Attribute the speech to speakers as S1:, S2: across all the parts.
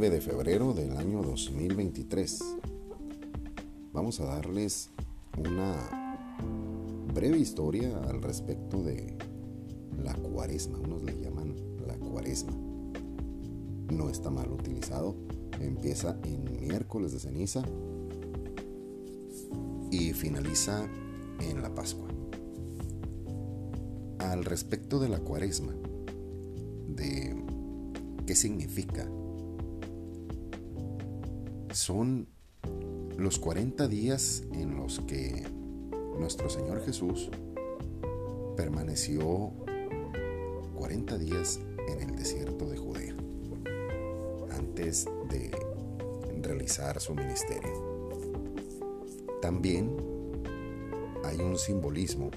S1: 9 de febrero del año 2023. Vamos a darles una breve historia al respecto de la cuaresma. Unos le llaman la cuaresma. No está mal utilizado. Empieza en miércoles de ceniza y finaliza en la Pascua. Al respecto de la cuaresma, de qué significa son los 40 días en los que nuestro Señor Jesús permaneció 40 días en el desierto de Judea antes de realizar su ministerio. También hay un simbolismo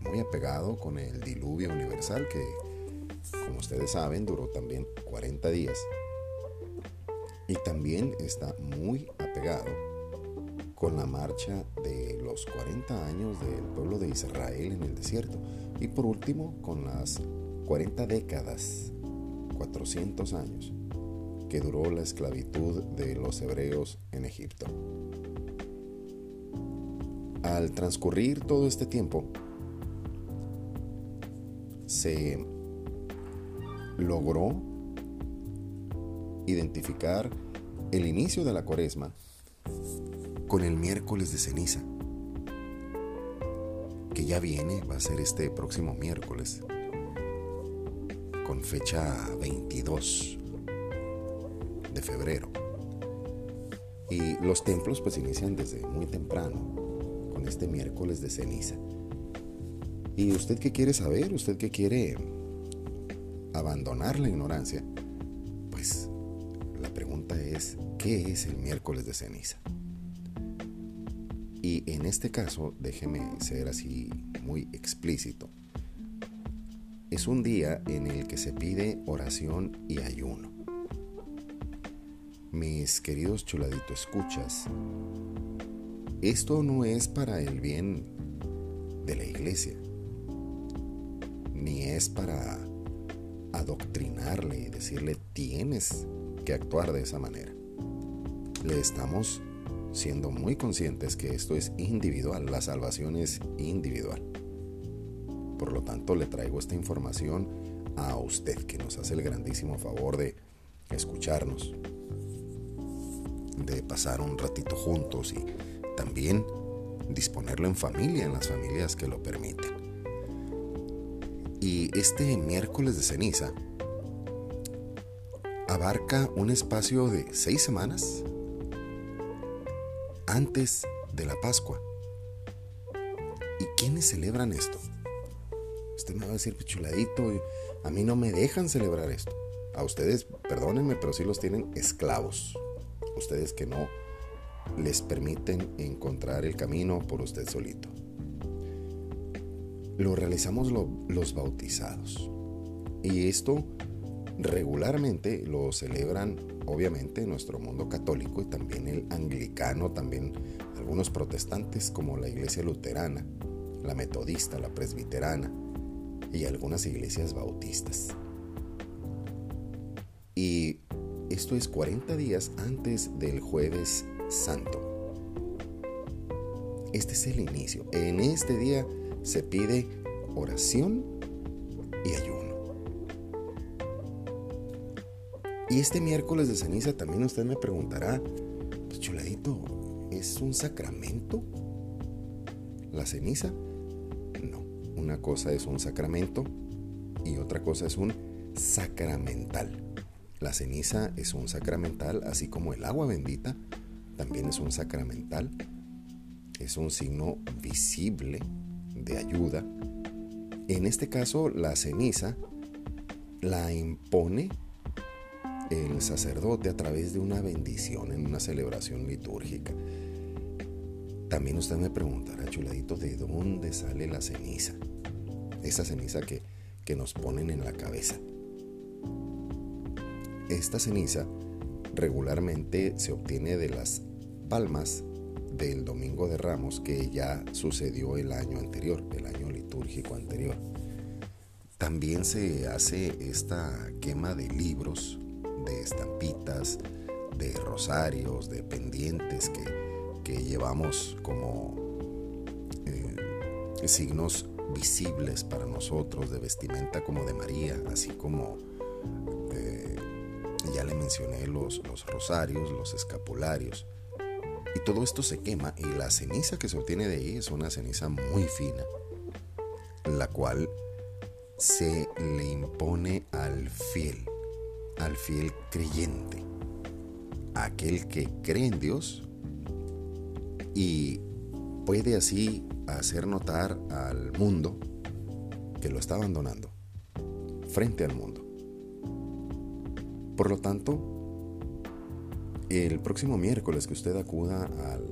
S1: muy apegado con el diluvio universal que, como ustedes saben, duró también 40 días y también está muy apegado con la marcha de los 40 años del pueblo de Israel en el desierto. Y por último, con las 40 décadas, 400 años, que duró la esclavitud de los hebreos en Egipto. Al transcurrir todo este tiempo, se logró identificar el inicio de la cuaresma con el miércoles de ceniza, que ya viene, va a ser este próximo miércoles, con fecha 22 de febrero. Y los templos pues inician desde muy temprano, con este miércoles de ceniza. ¿Y usted qué quiere saber? ¿Usted qué quiere abandonar la ignorancia? ¿Qué es el miércoles de ceniza? Y en este caso, déjeme ser así muy explícito. Es un día en el que se pide oración y ayuno. Mis queridos chuladitos escuchas, esto no es para el bien de la iglesia, ni es para adoctrinarle y decirle tienes que actuar de esa manera. Le estamos siendo muy conscientes que esto es individual, la salvación es individual. Por lo tanto, le traigo esta información a usted que nos hace el grandísimo favor de escucharnos, de pasar un ratito juntos y también disponerlo en familia, en las familias que lo permiten. Y este miércoles de ceniza abarca un espacio de seis semanas antes de la Pascua. ¿Y quiénes celebran esto? Usted me va a decir, chuladito, a mí no me dejan celebrar esto. A ustedes, perdónenme, pero sí los tienen esclavos. Ustedes que no les permiten encontrar el camino por usted solito. Lo realizamos los bautizados. Y esto regularmente lo celebran obviamente nuestro mundo católico y también el anglicano, también algunos protestantes como la iglesia luterana, la metodista, la presbiterana y algunas iglesias bautistas. Y esto es 40 días antes del jueves santo. Este es el inicio. En este día se pide oración Y este miércoles de ceniza también usted me preguntará, pues chuladito, ¿es un sacramento? ¿La ceniza? No, una cosa es un sacramento y otra cosa es un sacramental. La ceniza es un sacramental, así como el agua bendita también es un sacramental. Es un signo visible de ayuda. En este caso, la ceniza la impone el sacerdote a través de una bendición en una celebración litúrgica. También usted me preguntará, chuladito, ¿de dónde sale la ceniza? Esa ceniza que, que nos ponen en la cabeza. Esta ceniza regularmente se obtiene de las palmas del Domingo de Ramos que ya sucedió el año anterior, el año litúrgico anterior. También se hace esta quema de libros de estampitas, de rosarios, de pendientes que, llevamos como eh, signos visibles para nosotros de vestimenta como de María, así como eh, ya le mencioné los, los rosarios, los escapularios. Y todo esto se quema y la ceniza que se obtiene de ahí es una ceniza muy fina, la cual se le impone al fiel, al fiel creyente, aquel que cree en Dios y puede así hacer notar al mundo que lo está abandonando, frente al mundo. Por lo tanto, el próximo miércoles que usted acuda al,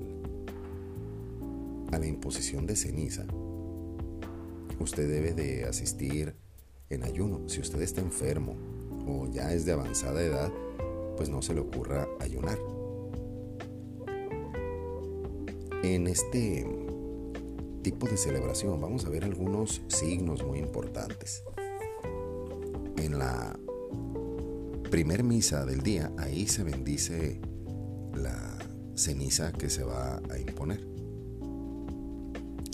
S1: a la imposición de ceniza, usted debe de asistir en ayuno. Si usted está enfermo ya es de avanzada edad, pues no se le ocurra ayunar. En este tipo de celebración vamos a ver algunos signos muy importantes. En la primer misa del día, ahí se bendice la ceniza que se va a imponer.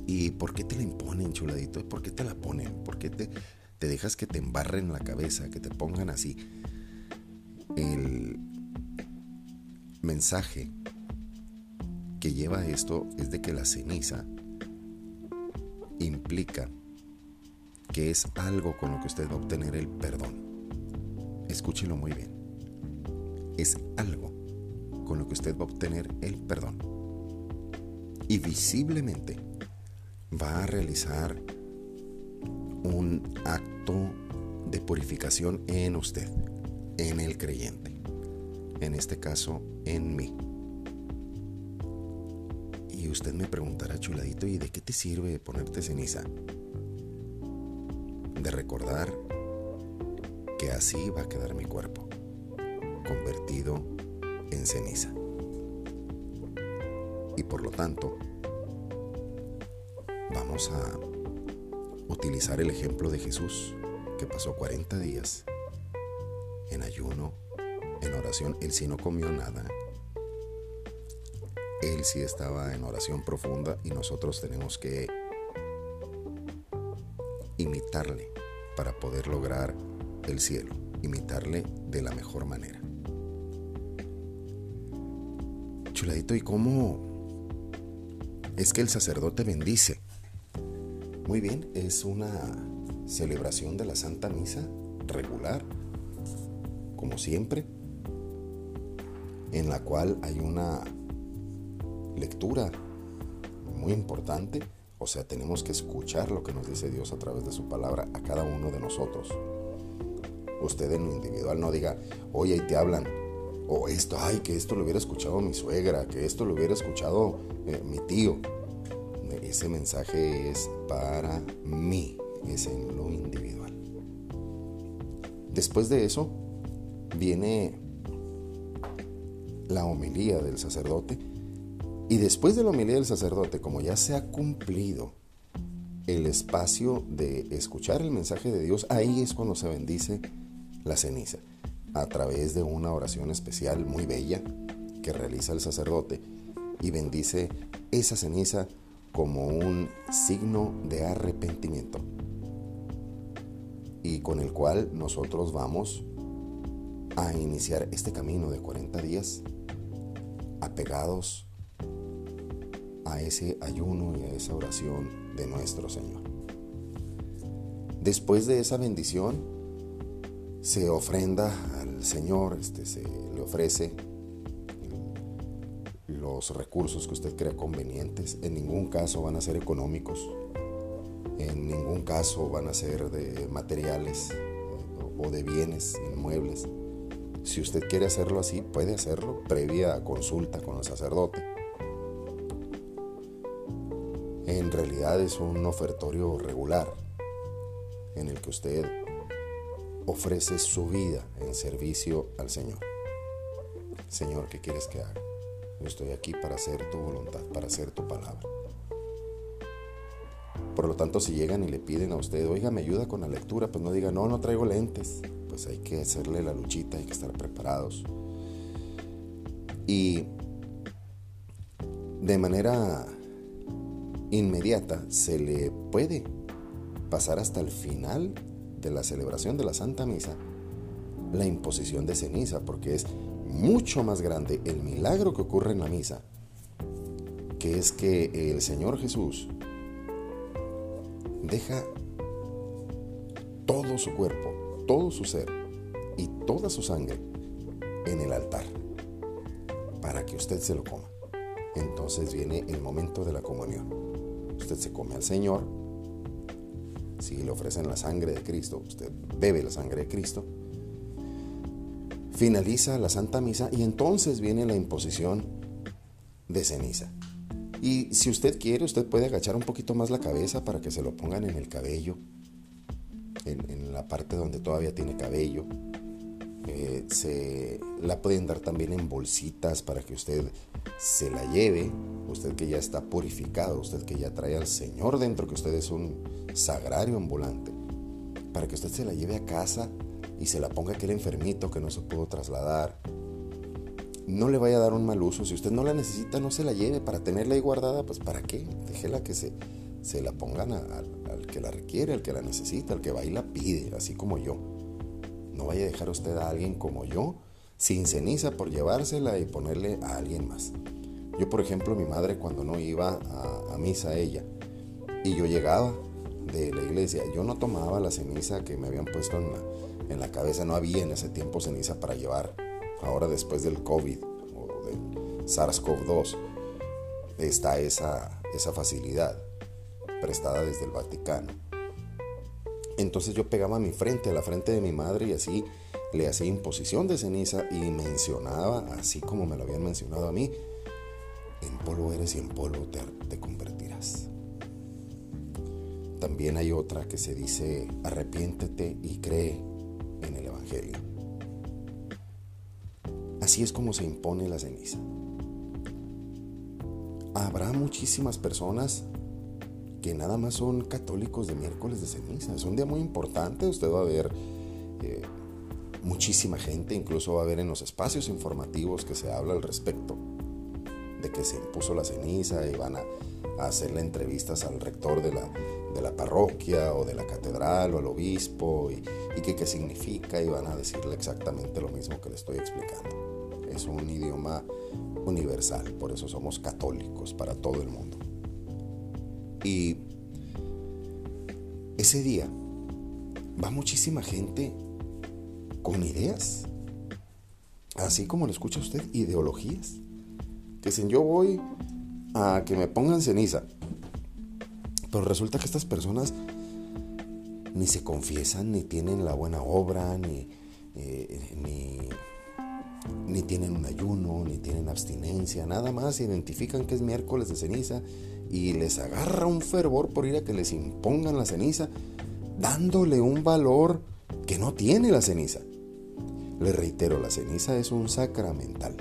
S1: ¿Y por qué te la imponen, chuladito? ¿Por qué te la ponen? ¿Por qué te, te dejas que te embarren la cabeza, que te pongan así? El mensaje que lleva esto es de que la ceniza implica que es algo con lo que usted va a obtener el perdón. Escúchelo muy bien. Es algo con lo que usted va a obtener el perdón. Y visiblemente va a realizar un acto de purificación en usted, en el creyente. En este caso, en mí. Y usted me preguntará, chuladito, ¿y de qué te sirve ponerte ceniza? De recordar que así va a quedar mi cuerpo, convertido en ceniza. Y por lo tanto, vamos a utilizar el ejemplo de Jesús, que pasó 40 días en ayuno, en oración. Él sí no comió nada. Él sí estaba en oración profunda y nosotros tenemos que imitarle para poder lograr el cielo, imitarle de la mejor manera. Chuladito, ¿y cómo es que el sacerdote bendice? Muy bien, es una celebración de la Santa Misa regular, como siempre, en la cual hay una lectura muy importante, o sea, tenemos que escuchar lo que nos dice Dios a través de su palabra a cada uno de nosotros. Usted en lo individual no diga, oye, ahí te hablan, o esto, ay, que esto lo hubiera escuchado mi suegra, que esto lo hubiera escuchado eh, mi tío ese mensaje es para mí, es en lo individual. Después de eso viene la homilía del sacerdote y después de la homilía del sacerdote, como ya se ha cumplido el espacio de escuchar el mensaje de Dios, ahí es cuando se bendice la ceniza, a través de una oración especial muy bella que realiza el sacerdote y bendice esa ceniza como un signo de arrepentimiento y con el cual nosotros vamos a iniciar este camino de 40 días apegados a ese ayuno y a esa oración de nuestro Señor. Después de esa bendición se ofrenda al Señor, este, se le ofrece los recursos que usted crea convenientes. En ningún caso van a ser económicos. En ningún caso van a ser de materiales eh, o de bienes inmuebles. Si usted quiere hacerlo así, puede hacerlo previa consulta con el sacerdote. En realidad es un ofertorio regular en el que usted ofrece su vida en servicio al Señor. Señor, ¿qué quieres que haga? Yo estoy aquí para hacer tu voluntad, para hacer tu palabra. Por lo tanto, si llegan y le piden a usted, oiga, me ayuda con la lectura, pues no diga, no, no traigo lentes. Pues hay que hacerle la luchita, hay que estar preparados. Y de manera inmediata se le puede pasar hasta el final de la celebración de la Santa Misa la imposición de ceniza, porque es mucho más grande el milagro que ocurre en la misa, que es que el Señor Jesús deja todo su cuerpo, todo su ser y toda su sangre en el altar para que usted se lo coma. Entonces viene el momento de la comunión. Usted se come al Señor. Si le ofrecen la sangre de Cristo, usted bebe la sangre de Cristo. Finaliza la Santa Misa y entonces viene la imposición de ceniza. Y si usted quiere, usted puede agachar un poquito más la cabeza para que se lo pongan en el cabello, en, la parte donde todavía tiene cabello. Eh, se la pueden dar también en bolsitas para que usted se la lleve, usted que ya está purificado, usted que ya trae al Señor dentro, que usted es un sagrario ambulante, para que usted se la lleve a casa y se la ponga aquel enfermito que no se pudo trasladar. No le vaya a dar un mal uso, si usted no la necesita, no se la lleve para tenerla ahí guardada, pues para qué, déjela que se, se la pongan al que la requiere, al que la necesita, al que va y la pide, así como yo. No vaya a dejar usted a alguien como yo sin ceniza por llevársela y ponerle a alguien más. Yo, por ejemplo, mi madre cuando no iba a, misa ella y yo llegaba de la iglesia, yo no tomaba la ceniza que me habían puesto en la, en la cabeza, no había en ese tiempo ceniza para llevar. Ahora después del COVID o del SARS-CoV-2 está esa, esa facilidad prestada desde el Vaticano. Entonces yo pegaba mi frente a la frente de mi madre y así le hacía imposición de ceniza y mencionaba, así como me lo habían mencionado a mí, en polvo eres y en polvo te, te convertirás. También hay otra que se dice, arrepiéntete y cree en el Evangelio. Así es como se impone la ceniza. Habrá muchísimas personas que nada más son católicos de miércoles de ceniza. Es un día muy importante. Usted va a ver eh, muchísima gente, incluso va a ver en los espacios informativos que se habla al respecto de que se impuso la ceniza y van a, hacerle entrevistas al rector de la, de la, parroquia o de la catedral o al obispo y, qué significa y van a decirle exactamente lo mismo que le estoy explicando. Es un idioma universal, por eso somos católicos para todo el mundo. Y ese día va muchísima gente con ideas. Así como lo escucha usted, ideologías. Que dicen, yo voy a que me pongan ceniza. Pero resulta que estas personas ni se confiesan, ni tienen la buena obra, ni, eh, ni, tienen un ayuno, ni tienen abstinencia, nada más identifican que es miércoles de ceniza y les agarra un fervor por ir a que les impongan la ceniza, dándole un valor que no tiene la ceniza. Le reitero, la ceniza es un sacramental,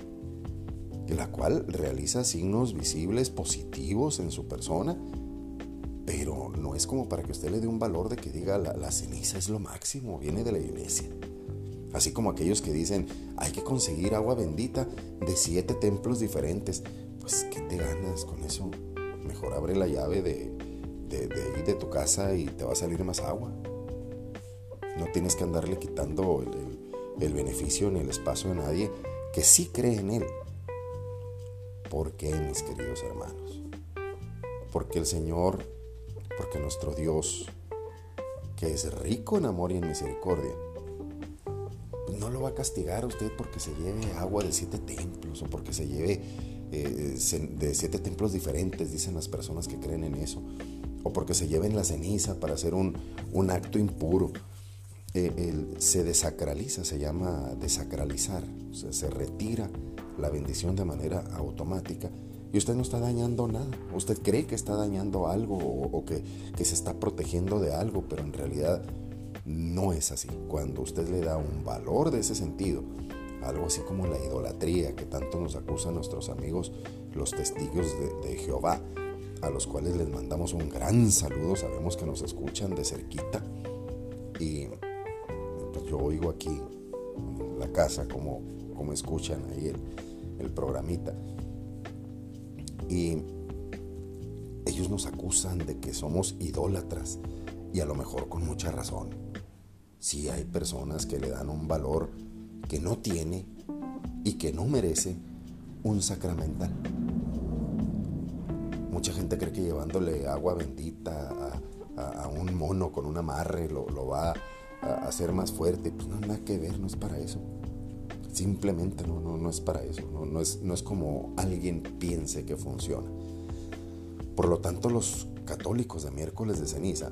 S1: la cual realiza signos visibles positivos en su persona, pero no es como para que usted le dé un valor de que diga la, la ceniza es lo máximo, viene de la iglesia. Así como aquellos que dicen hay que conseguir agua bendita de siete templos diferentes. Pues, ¿qué te ganas con eso? Mejor abre la llave de, de, de, de tu casa y te va a salir más agua. No tienes que andarle quitando el, beneficio ni el espacio de nadie que sí cree en Él. ¿Por qué, mis queridos hermanos? Porque el Señor, porque nuestro Dios, que es rico en amor y en misericordia, no lo va a castigar a usted porque se lleve agua de siete templos o porque se lleve eh, de siete templos diferentes, dicen las personas que creen en eso, o porque se lleven la ceniza para hacer un, un acto impuro. Eh, se desacraliza, se llama desacralizar, o sea, se retira la bendición de manera automática y usted no está dañando nada. Usted cree que está dañando algo o, que, que, se está protegiendo de algo, pero en realidad no es así. Cuando usted le da un valor de ese sentido, algo así como la idolatría que tanto nos acusan nuestros amigos los testigos de, de Jehová, a los cuales les mandamos un gran saludo, sabemos que nos escuchan de cerquita y pues yo oigo aquí en la casa como, escuchan ahí el, el programita. Y ellos nos acusan de que somos idólatras y a lo mejor con mucha razón. Si hay personas que le dan un valor que no tiene y que no merece un sacramental. Mucha gente cree que llevándole agua bendita a, un mono con un amarre lo, va a hacer más fuerte. Pues no, nada que ver, no es para eso. Simplemente no, no, no es para eso. No, no, es, no es como alguien piense que funciona. Por lo tanto, los católicos de miércoles de ceniza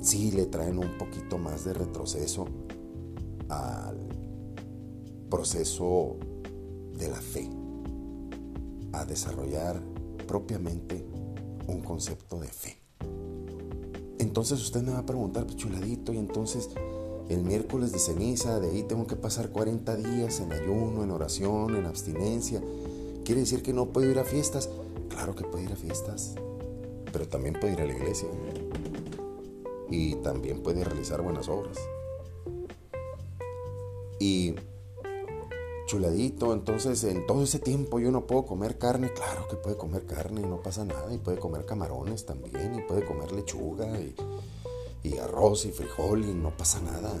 S1: sí le traen un poquito más de retroceso al proceso de la fe, a desarrollar propiamente un concepto de fe. Entonces usted me va a preguntar, pues chuladito, y entonces el miércoles de ceniza, de ahí tengo que pasar 40 días en ayuno, en oración, en abstinencia. ¿Quiere decir que no puedo ir a fiestas? Claro que puede ir a fiestas, pero también puede ir a la iglesia y también puede realizar buenas obras. Y chuladito, entonces en todo ese tiempo yo no puedo comer carne, claro que puede comer carne no pasa nada, y puede comer camarones también, y puede comer lechuga y arroz y frijol y no pasa nada.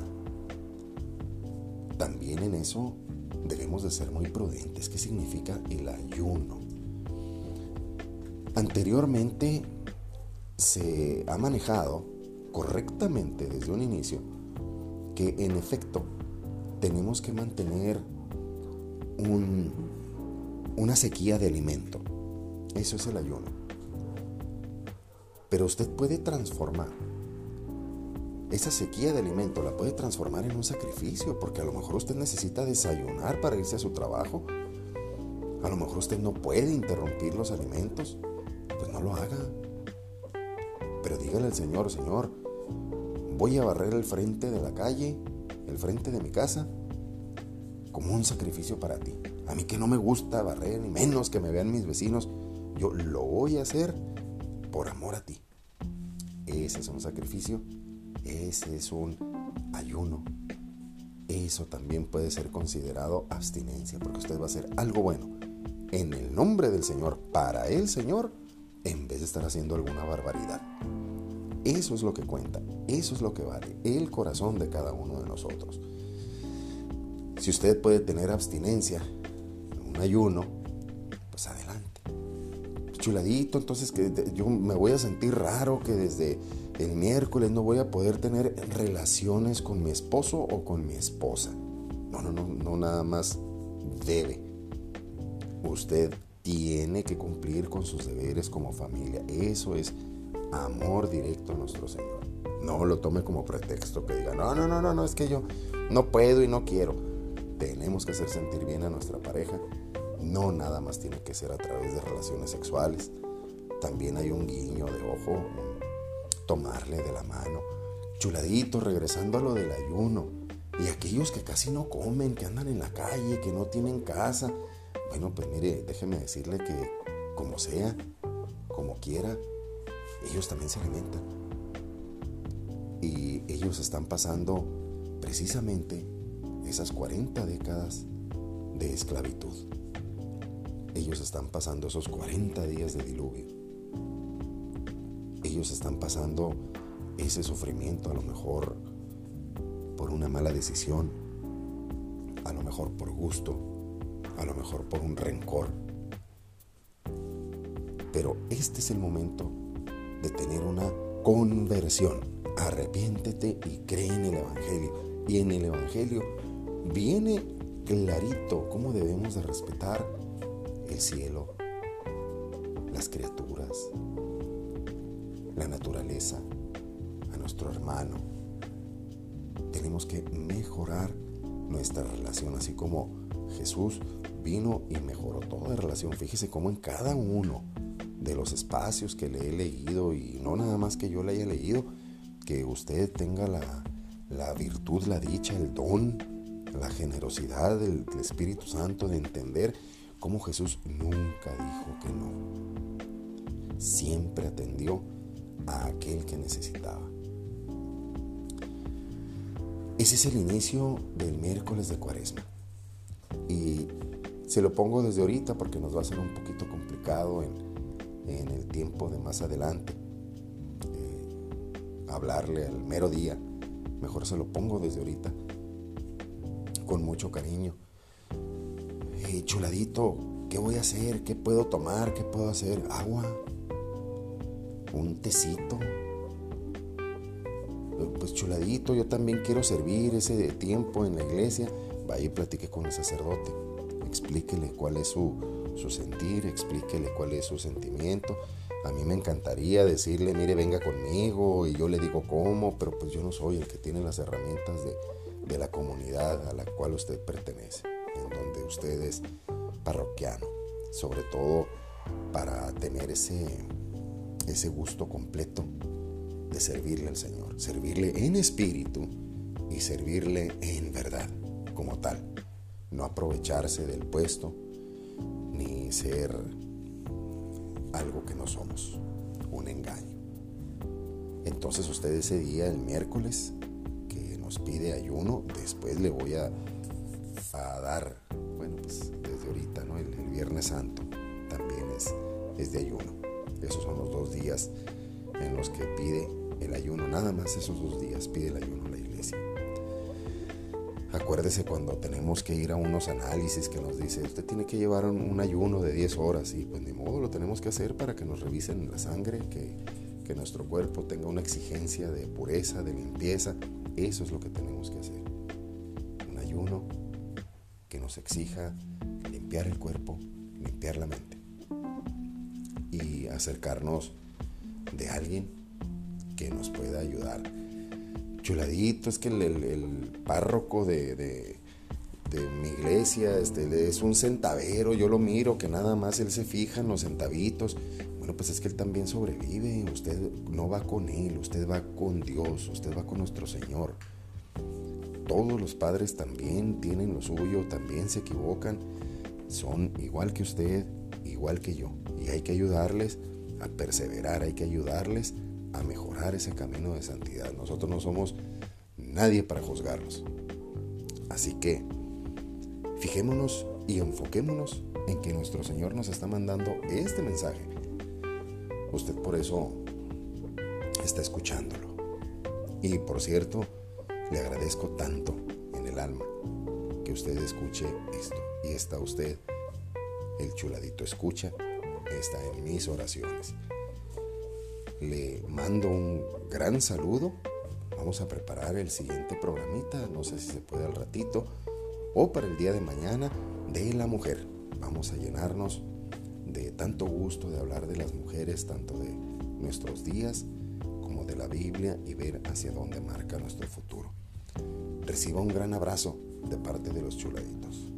S1: También en eso debemos de ser muy prudentes. ¿Qué significa el ayuno? Anteriormente se ha manejado correctamente desde un inicio que en efecto tenemos que mantener una sequía de alimento. Eso es el ayuno. Pero usted puede transformar esa sequía de alimento, la puede transformar en un sacrificio, porque a lo mejor usted necesita desayunar para irse a su trabajo. A lo mejor usted no puede interrumpir los alimentos pues no lo haga. Pero dígale al Señor, Señor, voy a barrer el frente de la calle, el frente de mi casa, como un sacrificio para ti. A mí que no me gusta barrer, ni menos que me vean mis vecinos, yo lo voy a hacer por amor a ti. Ese es un sacrificio, ese es un ayuno. Eso también puede ser considerado abstinencia, porque usted va a hacer algo bueno en el nombre del Señor, para el Señor en vez de estar haciendo alguna barbaridad. Eso es lo que cuenta, eso es lo que vale, el corazón de cada uno de nosotros. Si usted puede tener abstinencia, un ayuno, pues adelante. Chuladito, entonces que yo me voy a sentir raro que desde el miércoles no voy a poder tener relaciones con mi esposo o con mi esposa. No, no, no, no nada más debe. Usted tiene que cumplir con sus deberes como familia. Eso es amor directo a nuestro Señor. No lo tome como pretexto que diga, no, no, no, no, no, es que yo no puedo y no quiero. Tenemos que hacer sentir bien a nuestra pareja. No nada más tiene que ser a través de relaciones sexuales. También hay un guiño de ojo, tomarle de la mano. Chuladito, regresando a lo del ayuno. Y aquellos que casi no comen, que andan en la calle, que no tienen casa, bueno, pues mire, déjeme decirle que como sea, como quiera, ellos también se alimentan. Y ellos están pasando precisamente esas 40 décadas de esclavitud. Ellos están pasando esos 40 días de diluvio. Ellos están pasando ese sufrimiento a lo mejor por una mala decisión, a lo mejor por gusto, a lo mejor por un rencor. Pero este es el momento de tener una conversión. Arrepiéntete y cree en el Evangelio. Y en el Evangelio viene clarito cómo debemos de respetar el cielo, las criaturas, la naturaleza, a nuestro hermano. Tenemos que mejorar nuestra relación, así como Jesús vino y mejoró toda relación. Fíjese cómo en cada uno de los espacios que le he leído, y no nada más que yo le haya leído, que usted tenga la, virtud, la dicha, el don, la generosidad del, del Espíritu Santo de entender cómo Jesús nunca dijo que no. siempre atendió a aquel que necesitaba. Ese es el inicio del miércoles de cuaresma. Y se lo pongo desde ahorita porque nos va a ser un poquito complicado en, el tiempo de más adelante. Eh, hablarle al mero día. Mejor se lo pongo desde ahorita. Con mucho cariño. Hey, chuladito, ¿qué voy a hacer? ¿Qué puedo tomar? ¿Qué puedo hacer? Agua. Un tecito pues chuladito, yo también quiero servir ese tiempo en la iglesia. Vaya y platique con el sacerdote, explíquele cuál es su, su sentir, explíquele cuál es su sentimiento. A mí me encantaría decirle, mire, venga conmigo y yo le digo cómo, pero pues yo no soy el que tiene las herramientas de, de la comunidad a la cual usted pertenece, en donde usted es parroquiano, sobre todo para tener ese, ese gusto completo de servirle al Señor, servirle en espíritu y servirle en verdad, como tal. No aprovecharse del puesto ni ser algo que no somos, un engaño. Entonces usted ese día, el miércoles, que nos pide ayuno, después le voy a, dar, bueno, pues desde ahorita, ¿no? El, Viernes Santo también es, es de ayuno. Esos son los dos días en los que pide el ayuno, nada más esos dos días pide el ayuno la iglesia. Acuérdese cuando tenemos que ir a unos análisis que nos dice, usted tiene que llevar un, ayuno de 10 horas y pues de modo lo tenemos que hacer para que nos revisen la sangre, que, que nuestro cuerpo tenga una exigencia de pureza, de limpieza. Eso es lo que tenemos que hacer. Un ayuno que nos exija limpiar el cuerpo, limpiar la mente acercarnos de alguien nos pueda ayudar. Chuladito, es que el, párroco de, mi iglesia este, es un centavero, yo lo miro, que nada más él se fija en los centavitos. Bueno, pues es que él también sobrevive, usted no va con él, usted va con Dios, usted va con nuestro Señor. Todos los padres también tienen lo suyo, también se equivocan, son igual que usted, igual que yo. Y hay que ayudarles a perseverar, hay que ayudarles a mejorar ese camino de santidad. Nosotros no somos nadie para juzgarlos. Así que fijémonos y enfoquémonos en que nuestro Señor nos está mandando este mensaje. Usted por eso está escuchándolo. Y por cierto, le agradezco tanto en el alma que usted escuche esto. Y está usted, el chuladito escucha, está en mis oraciones le mando un gran saludo. Vamos a preparar el siguiente programita, no sé si se puede al ratito, o para el día de mañana de la mujer. Vamos a llenarnos de tanto gusto de hablar de las mujeres, tanto de nuestros días como de la Biblia y ver hacia dónde marca nuestro futuro. Reciba un gran abrazo de parte de los chuladitos.